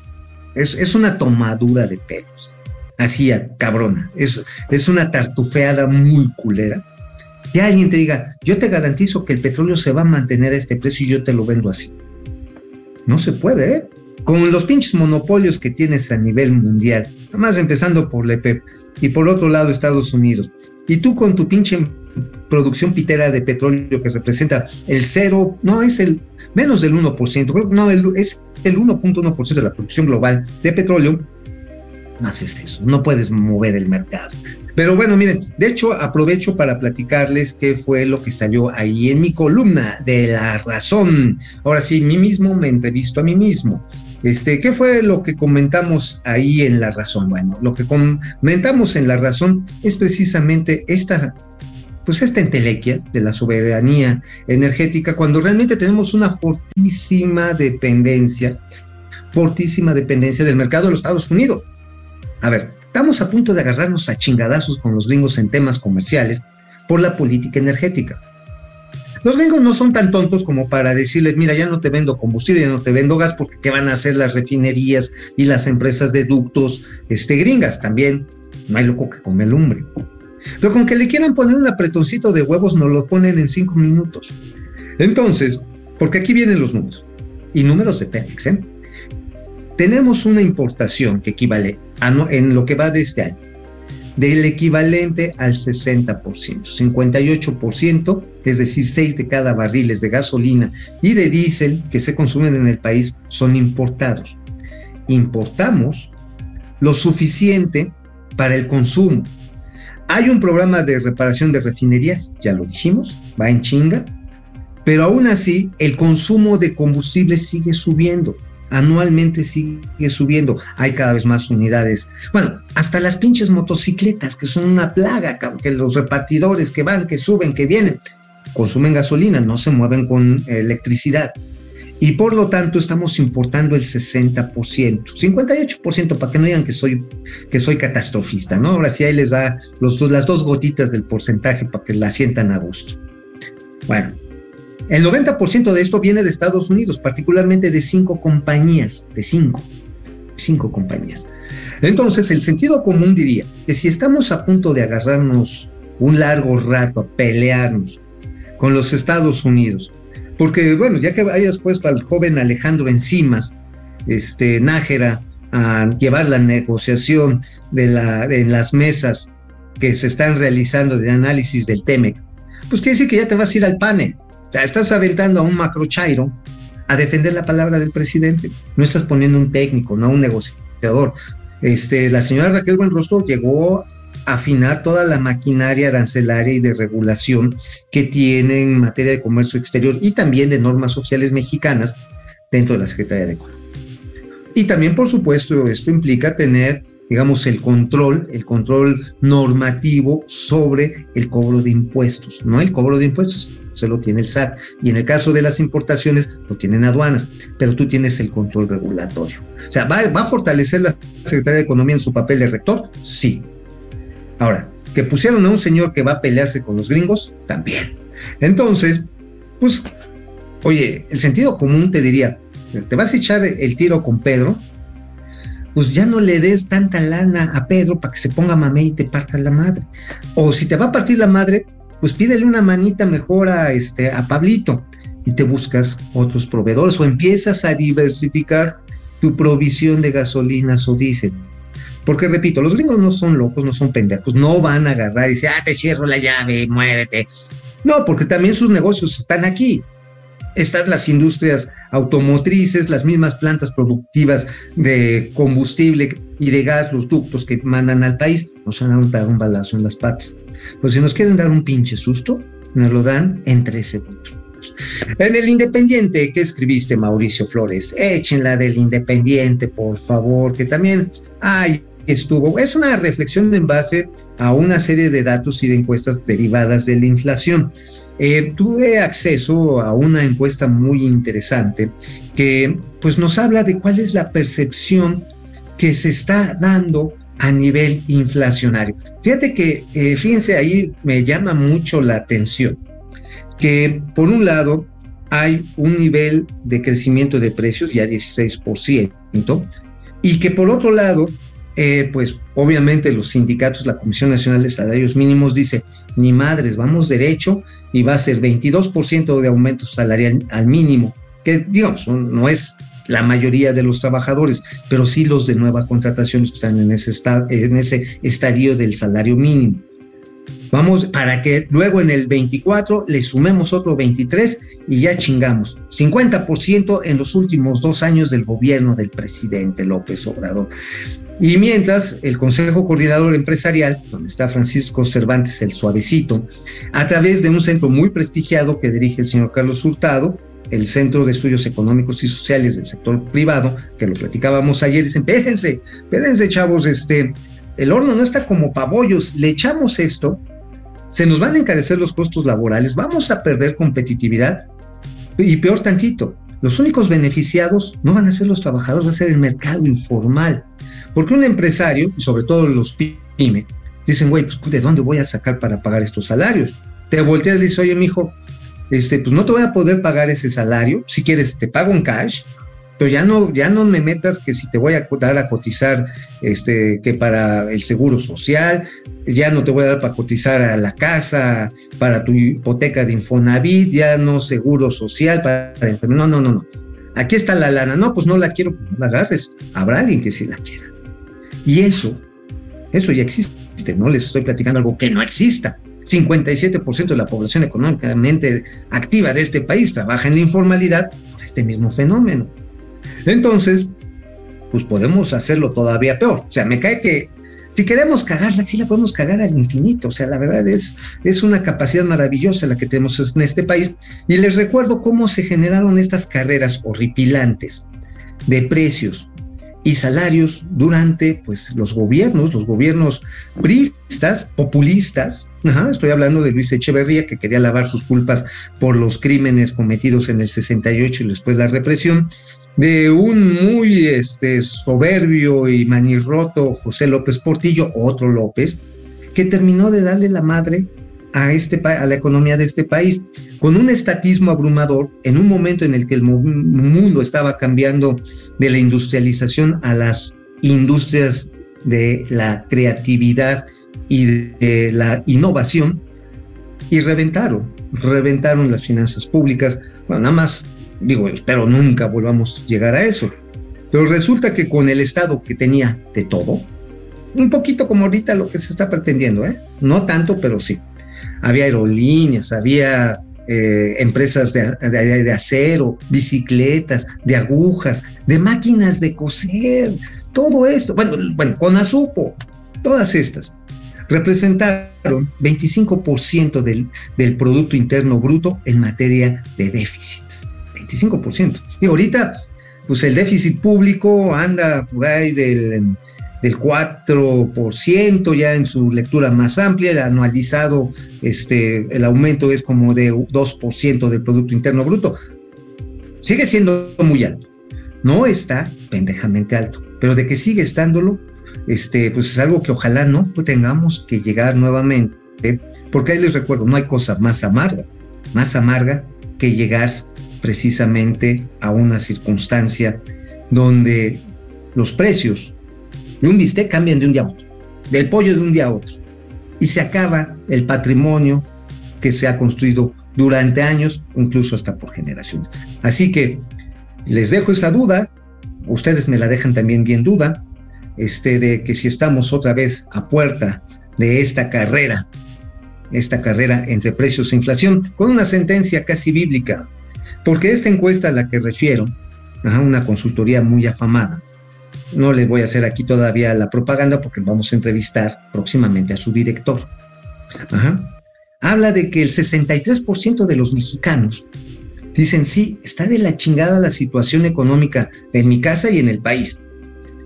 es, es una tomadura de pelos. Así, cabrona. Es, es una tartufeada muy culera. Que alguien te diga, yo te garantizo que el petróleo se va a mantener a este precio y yo te lo vendo así. No se puede, ¿eh? Con los pinches monopolios que tienes a nivel mundial, más empezando por la EPEP y por otro lado Estados Unidos. Y tú con tu pinche producción pitera de petróleo que representa el cero, no es el menos del 1%, creo que no, es el 1.1% de la producción global de petróleo, más es eso, no puedes mover el mercado. Pero bueno, miren, de hecho aprovecho para platicarles qué fue lo que salió ahí en mi columna de La Razón. Ahora sí, mí mismo me entrevisto a mí mismo. Este, ¿Qué fue lo que comentamos ahí en La Razón? Bueno, lo que comentamos en La Razón es precisamente esta pues esta entelequia de la soberanía energética cuando realmente tenemos una fortísima dependencia, fortísima dependencia del mercado de los Estados Unidos. A ver, estamos a punto de agarrarnos a chingadazos con los gringos en temas comerciales por la política energética. Los gringos no son tan tontos como para decirles, mira, ya no te vendo combustible, ya no te vendo gas, porque ¿qué van a hacer las refinerías y las empresas de ductos este, gringas? También no hay loco que come lumbre. Pero con que le quieran poner un apretoncito de huevos, nos lo ponen en cinco minutos. Entonces, porque aquí vienen los números, y números de Pemex, ¿eh? Tenemos una importación que equivale en lo que va de este año, del equivalente al 60%, 58%, es decir, 6 de cada barriles de gasolina y de diésel que se consumen en el país son importados. Importamos lo suficiente para el consumo, hay un programa de reparación de refinerías, ya lo dijimos, va en chinga. Pero aún así, el consumo de combustible sigue subiendo. Anualmente sigue subiendo. Hay cada vez más unidades. Bueno, hasta las pinches motocicletas, que son una plaga, que los repartidores que van, que suben, que vienen, consumen gasolina, no se mueven con electricidad y por lo tanto estamos importando el 60%, 58% para que no digan que soy, que soy catastrofista, ¿no? Ahora sí ahí les da los, las dos gotitas del porcentaje para que la sientan a gusto. Bueno, el 90% de esto viene de Estados Unidos, particularmente de cinco compañías, de cinco, cinco compañías. Entonces, el sentido común diría que si estamos a punto de agarrarnos un largo rato a pelearnos con los Estados Unidos, porque, bueno, ya que hayas puesto al joven Alejandro Encimas, este, Nájera, a llevar la negociación en las mesas que se están realizando de análisis del TEMEC, pues quiere decir que ya te vas a ir al PANE. Sea, estás aventando a un macrochairo a defender la palabra del presidente. No estás poniendo un técnico, no un negociador. Este, la señora Raquel Buenrostro llegó afinar toda la maquinaria arancelaria y de regulación que tiene en materia de comercio exterior y también de normas sociales mexicanas dentro de la Secretaría de Economía. Y también, por supuesto, esto implica tener, digamos, el control, el control normativo sobre el cobro de impuestos, no el cobro de impuestos, se lo tiene el SAT. Y en el caso de las importaciones, lo tienen aduanas, pero tú tienes el control regulatorio. O sea, ¿va, va a fortalecer la Secretaría de Economía en su papel de rector? Sí, Ahora, que pusieron a un señor que va a pelearse con los gringos, también. Entonces, pues, oye, el sentido común te diría, te vas a echar el tiro con Pedro, pues ya no le des tanta lana a Pedro para que se ponga mamé y te parta la madre. O si te va a partir la madre, pues pídele una manita mejor a, este, a Pablito y te buscas otros proveedores o empiezas a diversificar tu provisión de gasolinas o diésel. Porque repito, los gringos no son locos, no son pendejos, no van a agarrar y decir, ah, te cierro la llave, muérete. No, porque también sus negocios están aquí. Están las industrias automotrices, las mismas plantas productivas de combustible y de gas, los ductos que mandan al país, nos a dar un balazo en las patas. Pues si nos quieren dar un pinche susto, nos lo dan en tres segundos. En el Independiente, ¿qué escribiste, Mauricio Flores? Échenla del Independiente, por favor, que también hay estuvo, es una reflexión en base a una serie de datos y de encuestas derivadas de la inflación. Eh, tuve acceso a una encuesta muy interesante que pues nos habla de cuál es la percepción que se está dando a nivel inflacionario. Fíjate que, eh, fíjense, ahí me llama mucho la atención que por un lado hay un nivel de crecimiento de precios ya 16%, y que por otro lado eh, pues obviamente los sindicatos, la Comisión Nacional de Salarios Mínimos dice, ni madres, vamos derecho y va a ser 22% de aumento salarial al mínimo, que digamos, no es la mayoría de los trabajadores, pero sí los de nueva contratación están en ese, en ese estadio del salario mínimo. Vamos para que luego en el 24 le sumemos otro 23 y ya chingamos. 50% en los últimos dos años del gobierno del presidente López Obrador. Y mientras, el Consejo Coordinador Empresarial, donde está Francisco Cervantes el Suavecito, a través de un centro muy prestigiado que dirige el señor Carlos Hurtado, el Centro de Estudios Económicos y Sociales del Sector Privado, que lo platicábamos ayer, dicen, espérense, espérense chavos, este, el horno no está como pabollos, le echamos esto, se nos van a encarecer los costos laborales, vamos a perder competitividad y peor tantito, los únicos beneficiados no van a ser los trabajadores, va a ser el mercado informal. Porque un empresario, y sobre todo los pymes, dicen, güey, pues ¿de dónde voy a sacar para pagar estos salarios? Te volteas y le dices, oye, mijo, este, pues no te voy a poder pagar ese salario. Si quieres, te pago en cash, pero ya no, ya no me metas que si te voy a dar a cotizar, este, que para el seguro social, ya no te voy a dar para cotizar a la casa, para tu hipoteca de Infonavit, ya no seguro social para, para No, no, no, no. Aquí está la lana. No, pues no la quiero, pues no la agarres. Habrá alguien que sí la quiera. Y eso, eso ya existe, no les estoy platicando algo que no exista. 57% de la población económicamente activa de este país trabaja en la informalidad este mismo fenómeno. Entonces, pues podemos hacerlo todavía peor. O sea, me cae que si queremos cagarla, sí la podemos cagar al infinito. O sea, la verdad es, es una capacidad maravillosa la que tenemos en este país. Y les recuerdo cómo se generaron estas carreras horripilantes de precios y salarios durante pues, los gobiernos, los gobiernos pristas, populistas. estoy hablando de Luis Echeverría, que quería lavar sus culpas por los crímenes cometidos en el 68 y después la represión de un muy este, soberbio y manirroto José López Portillo, otro López, que terminó de darle la madre a, este, a la economía de este país, con un estatismo abrumador, en un momento en el que el mundo estaba cambiando de la industrialización a las industrias de la creatividad y de la innovación, y reventaron, reventaron las finanzas públicas, bueno, nada más Digo, espero nunca volvamos a llegar a eso. Pero resulta que con el Estado que tenía de todo, un poquito como ahorita lo que se está pretendiendo, ¿eh? No tanto, pero sí. Había aerolíneas, había eh, empresas de, de, acero, bicicletas, de agujas, de máquinas de coser, todo esto. Bueno, bueno con Azupo, todas estas representaron 25% del, del Producto Interno Bruto en materia de déficits. 25%. Y ahorita, pues el déficit público anda por ahí del, del 4% ya en su lectura más amplia, el anualizado, este, el aumento es como de 2% del Producto Interno Bruto. Sigue siendo muy alto. No está pendejamente alto, pero de que sigue estándolo, este, pues es algo que ojalá no tengamos que llegar nuevamente, porque ahí les recuerdo, no hay cosa más amarga, más amarga que llegar precisamente a una circunstancia donde los precios de un bistec cambian de un día a otro, del pollo de un día a otro, y se acaba el patrimonio que se ha construido durante años, incluso hasta por generaciones. Así que les dejo esa duda, ustedes me la dejan también bien duda, este, de que si estamos otra vez a puerta de esta carrera, esta carrera entre precios e inflación, con una sentencia casi bíblica, porque esta encuesta a la que refiero, a una consultoría muy afamada, no le voy a hacer aquí todavía la propaganda porque vamos a entrevistar próximamente a su director. Habla de que el 63% de los mexicanos dicen, sí, está de la chingada la situación económica en mi casa y en el país.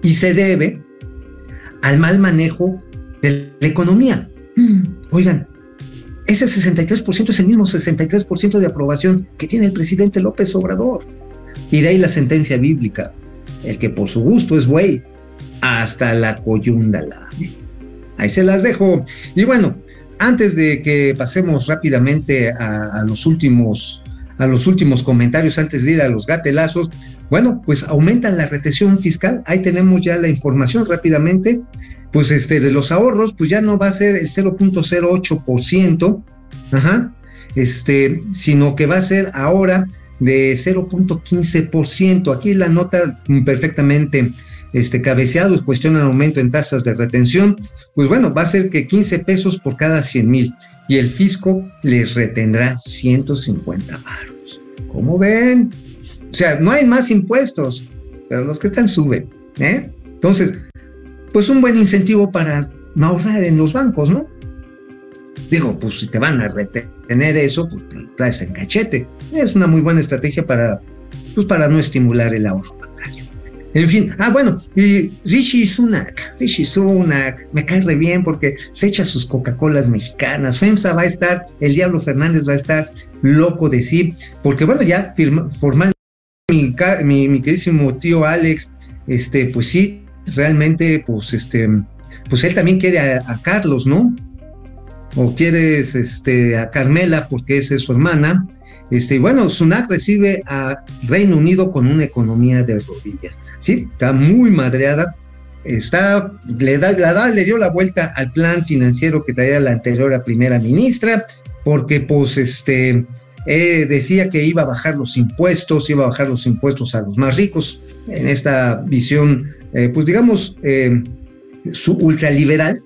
Y se debe al mal manejo de la economía. Mm. Oigan, ese 63% es el mismo 63% de aprobación que tiene el presidente López Obrador. Y de ahí la sentencia bíblica, el que por su gusto es güey, hasta la coyúndala. Ahí se las dejo. Y bueno, antes de que pasemos rápidamente a, los últimos a los últimos comentarios antes de ir a los gatelazos. Bueno, pues aumenta la retención fiscal. Ahí tenemos ya la información rápidamente pues este, de los ahorros, pues ya no va a ser el 0.08%, ajá, este, sino que va a ser ahora de 0.15%. Aquí la nota perfectamente este, cabeceado, cuestiona el aumento en tasas de retención, pues bueno, va a ser que 15 pesos por cada 100 mil y el fisco les retendrá 150 baros. ¿Cómo ven? O sea, no hay más impuestos, pero los que están suben, ¿eh? Entonces, pues un buen incentivo para ahorrar en los bancos, ¿no? Digo, pues si te van a retener eso, pues te traes en cachete. Es una muy buena estrategia para, pues para no estimular el ahorro bancario. En fin, ah, bueno, y Rishi Sunak, Rishi Sunak, me cae re bien porque se echa sus Coca-Colas mexicanas. FEMSA va a estar, el Diablo Fernández va a estar loco de sí, porque bueno, ya formalmente mi, mi queridísimo tío Alex, este, pues sí, realmente, pues, este, pues él también quiere a, Carlos, ¿no? O quieres este, a Carmela porque esa es su hermana. Este, bueno, Sunak recibe a Reino Unido con una economía de rodillas. Sí, está muy madreada. Está, le, da, da, le dio la vuelta al plan financiero que traía la anterior primera ministra, porque pues este, eh, decía que iba a bajar los impuestos, iba a bajar los impuestos a los más ricos, en esta visión eh, pues digamos, eh, su ultraliberal,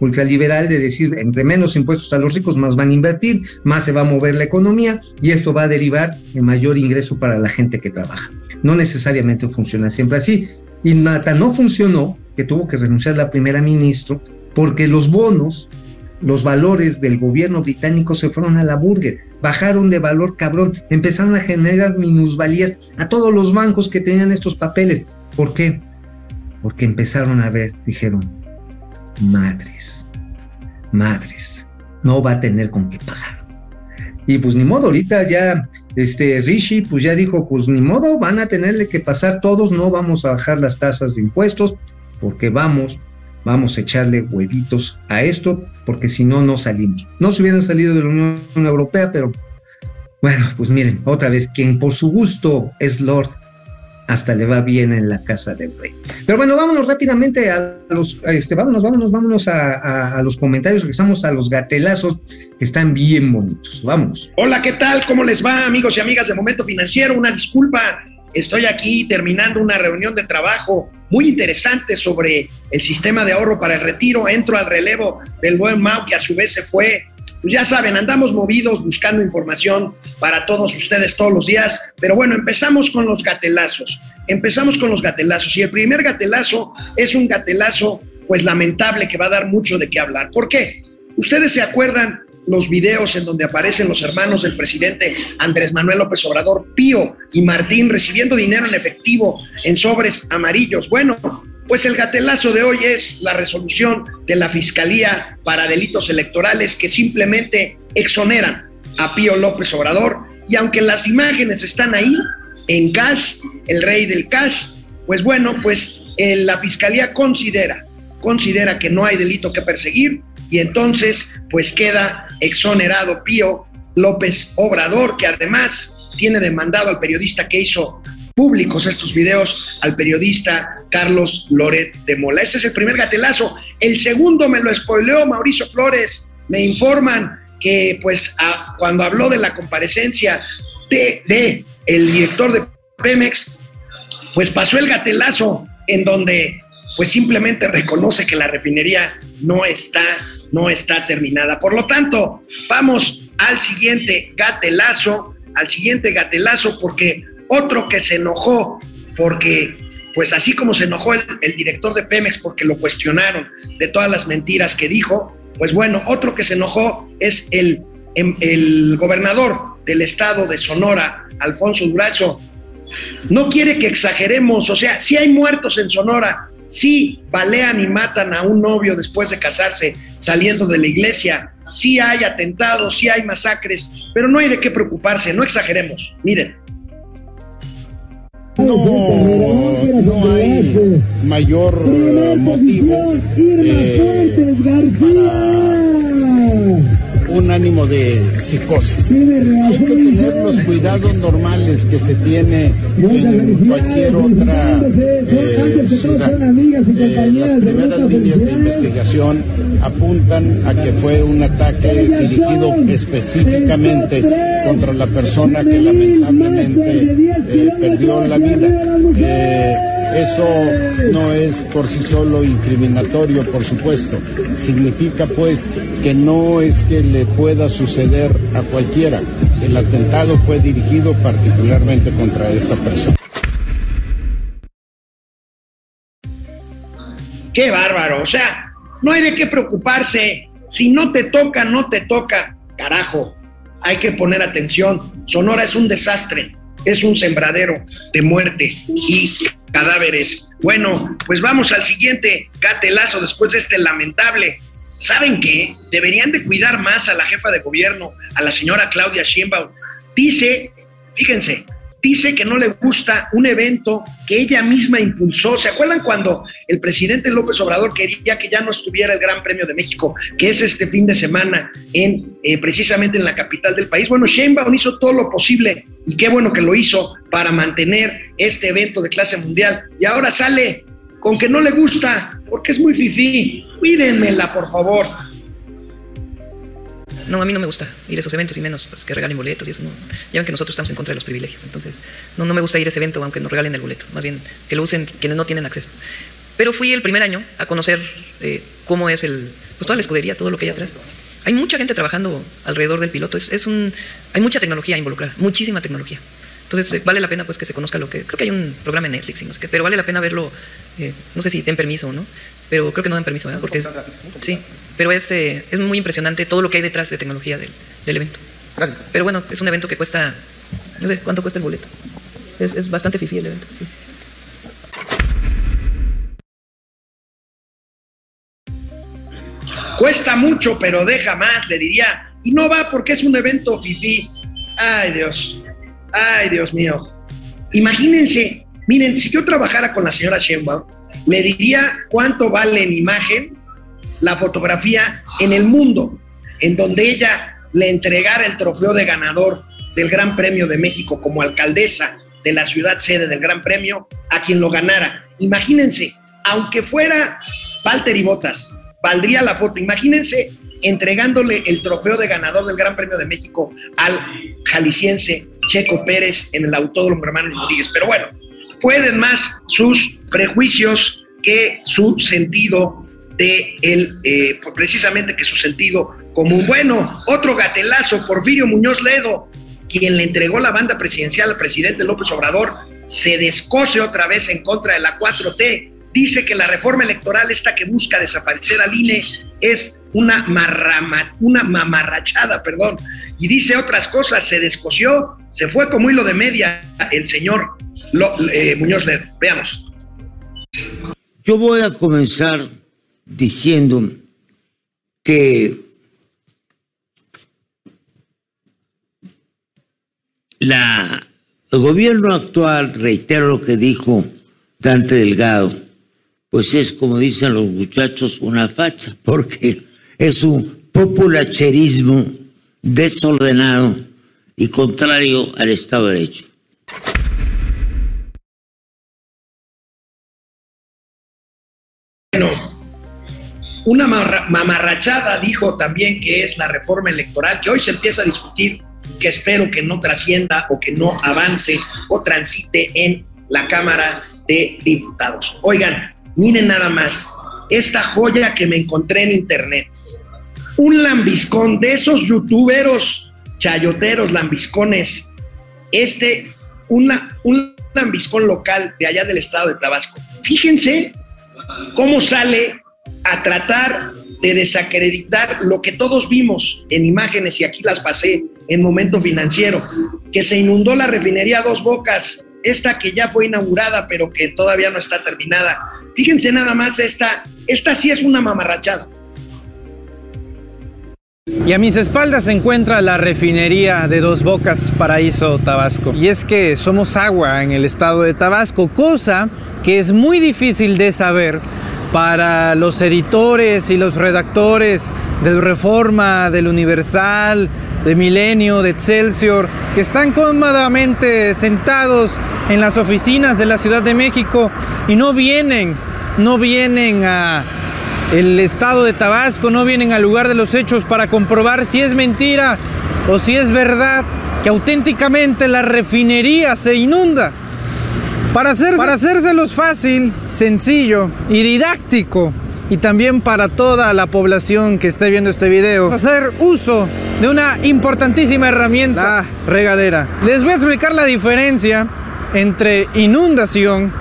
ultraliberal de decir, entre menos impuestos a los ricos, más van a invertir, más se va a mover la economía y esto va a derivar en mayor ingreso para la gente que trabaja. No necesariamente funciona siempre así. Y nada, no funcionó que tuvo que renunciar la primera ministra porque los bonos, los valores del gobierno británico se fueron a la burger, bajaron de valor cabrón, empezaron a generar minusvalías a todos los bancos que tenían estos papeles. ¿Por qué? Porque empezaron a ver, dijeron, madres, madres, no va a tener con qué pagar. Y pues ni modo, ahorita ya este Rishi pues ya dijo, pues ni modo, van a tenerle que pasar todos, no vamos a bajar las tasas de impuestos, porque vamos, vamos a echarle huevitos a esto, porque si no, no salimos. No se hubieran salido de la Unión Europea, pero bueno, pues miren, otra vez, quien por su gusto es Lord, hasta le va bien en la casa del rey. Pero bueno, vámonos rápidamente a los, este, vámonos, vámonos, vámonos a, los comentarios, regresamos a los gatelazos que están bien bonitos. Vámonos. Hola, ¿qué tal? ¿Cómo les va, amigos y amigas de Momento Financiero? Una disculpa, estoy aquí terminando una reunión de trabajo muy interesante sobre el sistema de ahorro para el retiro. Entro al relevo del buen Mau, que a su vez se fue pues ya saben, andamos movidos buscando información para todos ustedes todos los días. Pero bueno, empezamos con los gatelazos. Empezamos con los gatelazos. Y el primer gatelazo es un gatelazo, pues lamentable, que va a dar mucho de qué hablar. ¿Por qué? Ustedes se acuerdan los videos en donde aparecen los hermanos del presidente Andrés Manuel López Obrador, Pío y Martín, recibiendo dinero en efectivo en sobres amarillos. Bueno, pues el gatelazo de hoy es la resolución de la Fiscalía para Delitos Electorales que simplemente exoneran a Pío López Obrador. Y aunque las imágenes están ahí, en cash, el rey del cash, pues bueno, pues eh, la Fiscalía considera, considera que no hay delito que perseguir y entonces pues queda exonerado Pío López Obrador, que además tiene demandado al periodista que hizo públicos estos videos al periodista Carlos Loret de Mola. Este es el primer gatelazo. El segundo me lo spoileó Mauricio Flores. Me informan que pues cuando habló de la comparecencia de, de el director de Pemex, pues pasó el gatelazo en donde pues simplemente reconoce que la refinería no está, no está terminada. Por lo tanto, vamos al siguiente gatelazo, al siguiente gatelazo, porque otro que se enojó porque, pues así como se enojó el, director de Pemex porque lo cuestionaron de todas las mentiras que dijo, pues bueno, otro que se enojó es el, em, el gobernador del estado de Sonora, Alfonso Durazo. No quiere que exageremos, o sea, si hay muertos en Sonora, si balean y matan a un novio después de casarse saliendo de la iglesia, sí hay atentados, sí hay masacres, pero no hay de qué preocuparse, no exageremos. Miren, no, no hay mayor motivo eh, para un ánimo de psicosis. Hay que tener los cuidados normales que se tiene en cualquier otra eh, ciudad. Eh, las primeras líneas de investigación apuntan a que fue un ataque dirigido específicamente contra la persona que lamentablemente eh, perdió la vida. Eso no es por sí solo incriminatorio, por supuesto. Significa pues que no es que le pueda suceder a cualquiera. El atentado fue dirigido particularmente contra esta persona. Qué bárbaro, o sea, no hay de qué preocuparse. Si no te toca, no te toca. Carajo, hay que poner atención. Sonora es un desastre, es un sembradero de muerte y cadáveres. Bueno, pues vamos al siguiente gatelazo después de este lamentable. ¿Saben qué? Deberían de cuidar más a la jefa de gobierno, a la señora Claudia Sheinbaum. Dice, fíjense, dice que no le gusta un evento que ella misma impulsó. ¿Se acuerdan cuando el presidente López Obrador quería que ya no estuviera el Gran Premio de México, que es este fin de semana en eh, precisamente en la capital del país? Bueno, Sheinbaum hizo todo lo posible y qué bueno que lo hizo para mantener este evento de clase mundial. Y ahora sale con que no le gusta porque es muy fifí. Cuídenmela, por favor. No, a mí no me gusta ir a esos eventos y menos pues, que regalen boletos y eso. No. Ya ven que nosotros estamos en contra de los privilegios. Entonces, no, no me gusta ir a ese evento aunque nos regalen el boleto. Más bien que lo usen quienes no tienen acceso. Pero fui el primer año a conocer eh, cómo es el, pues toda la escudería, todo lo que hay atrás. Hay mucha gente trabajando alrededor del piloto. Es, es un, hay mucha tecnología involucrada, muchísima tecnología. Entonces eh, vale la pena pues que se conozca lo que, creo que hay un programa en Netflix y no sé qué, pero vale la pena verlo, eh, no sé si den permiso o no, pero creo que no dan permiso, ¿verdad? Porque es, sí, pero es, eh, es muy impresionante todo lo que hay detrás de tecnología del, del evento. Gracias. Pero bueno, es un evento que cuesta, no sé, ¿cuánto cuesta el boleto? Es, es bastante fifí el evento, sí. Cuesta mucho, pero deja más, le diría. Y no va porque es un evento fifí. Ay, Dios. Ay, Dios mío. Imagínense, miren, si yo trabajara con la señora Sheinbaum, le diría cuánto vale en imagen la fotografía en el mundo, en donde ella le entregara el trofeo de ganador del Gran Premio de México como alcaldesa de la ciudad sede del Gran Premio a quien lo ganara. Imagínense, aunque fuera Valtteri Bottas, valdría la foto. Imagínense entregándole el trofeo de ganador del Gran Premio de México al jalisciense Checo Pérez en el Autódromo Hermano Rodríguez. Pero bueno, pueden más sus prejuicios que su sentido de el, eh, precisamente que su sentido común. Bueno, otro gatelazo, Porfirio Muñoz Ledo, quien le entregó la banda presidencial al presidente López Obrador, se descoce otra vez en contra de la 4T. Dice que la reforma electoral, esta que busca desaparecer al INE, es una, marrama, una mamarrachada, perdón. Y dice otras cosas, se descoció, se fue como hilo de media el señor eh, Muñoz Ledo. Veamos. Yo voy a comenzar diciendo que el gobierno actual, reitero lo que dijo Dante Delgado, pues es como dicen los muchachos, una facha, porque es un populacherismo desordenado y contrario al Estado de Derecho. Bueno, una marra- mamarrachada dijo también que es la reforma electoral, que hoy se empieza a discutir y que espero que no trascienda o que no avance o transite en la Cámara de Diputados. Oigan, miren nada más, esta joya que me encontré en internet. Un lambiscón de esos youtuberos chayoteros, lambiscones. Este, una, un lambiscón local de allá del estado de Tabasco. Fíjense cómo sale a tratar de desacreditar lo que todos vimos en imágenes y aquí las pasé en momento financiero, que se inundó la refinería Dos Bocas, esta que ya fue inaugurada pero que todavía no está terminada. Fíjense nada más esta, esta sí es una mamarrachada. Y a mis espaldas se encuentra la refinería de Dos Bocas, Paraíso, Tabasco. Y es que somos agua en el estado de Tabasco, cosa que es muy difícil de saber para los editores y los redactores del Reforma, del Universal, de Milenio, de Excelsior, que están cómodamente sentados en las oficinas de la Ciudad de México y no vienen, no vienen a el estado de Tabasco, no vienen al lugar de los hechos para comprobar si es mentira o si es verdad que auténticamente la refinería se inunda. Para, hacer, para hacérselos fácil, sencillo y didáctico, y también para toda la población que esté viendo este video, hacer uso de una importantísima herramienta, la regadera. Les voy a explicar la diferencia entre inundación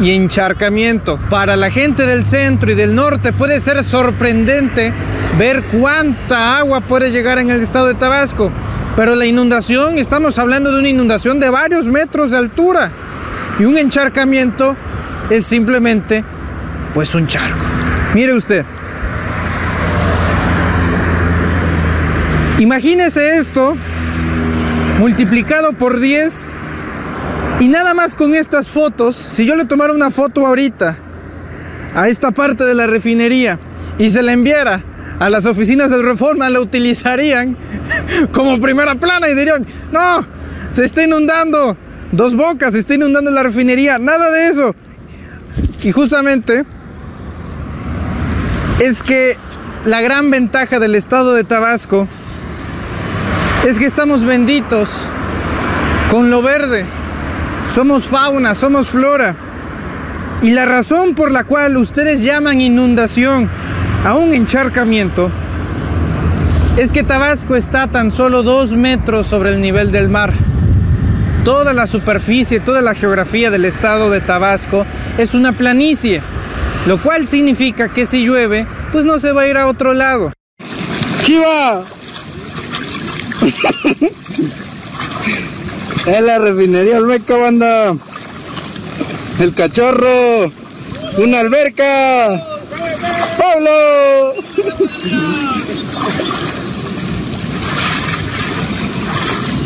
y encharcamiento. Para la gente del centro y del norte puede ser sorprendente ver cuánta agua puede llegar en el estado de Tabasco. Pero la inundación, estamos hablando de una inundación de varios metros de altura. Y un encharcamiento es simplemente pues un charco. Mire usted. Imagínese esto multiplicado por 10 y nada más con estas fotos, si yo le tomara una foto ahorita a esta parte de la refinería y se la enviara a las oficinas de reforma, la utilizarían (laughs) como primera plana y dirían, no, se está inundando, dos bocas, se está inundando la refinería, nada de eso. Y justamente es que la gran ventaja del estado de Tabasco es que estamos benditos con lo verde. Somos fauna, somos flora. Y la razón por la cual ustedes llaman inundación a un encharcamiento es que Tabasco está tan solo dos metros sobre el nivel del mar. toda la superficie, toda la geografía del estado de Tabasco es una planicie, lo cual significa que si llueve, pues no se va a ir a otro lado. ¡Chiva! Es la refinería Olmeca, banda. El cachorro. Una alberca. ¡Pablo!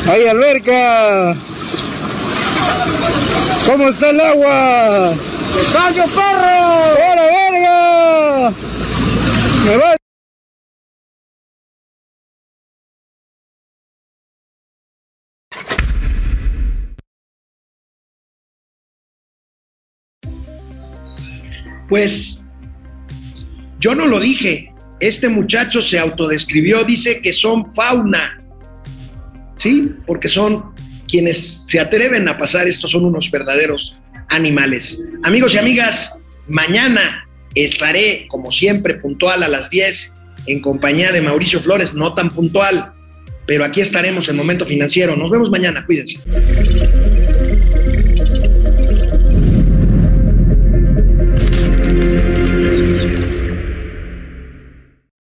¡Hay alberca! ¿Cómo está el agua? ¡Salgo, perro! ¡Hola, verga! ¡Me va! Pues yo no lo dije. Este muchacho se autodescribió, dice que son fauna. ¿Sí? Porque son quienes se atreven a pasar, estos son unos verdaderos animales. Amigos y amigas, mañana estaré, como siempre, puntual a las 10 en compañía de Mauricio Flores, no tan puntual, pero aquí estaremos en Momento Financiero. Nos vemos mañana, cuídense.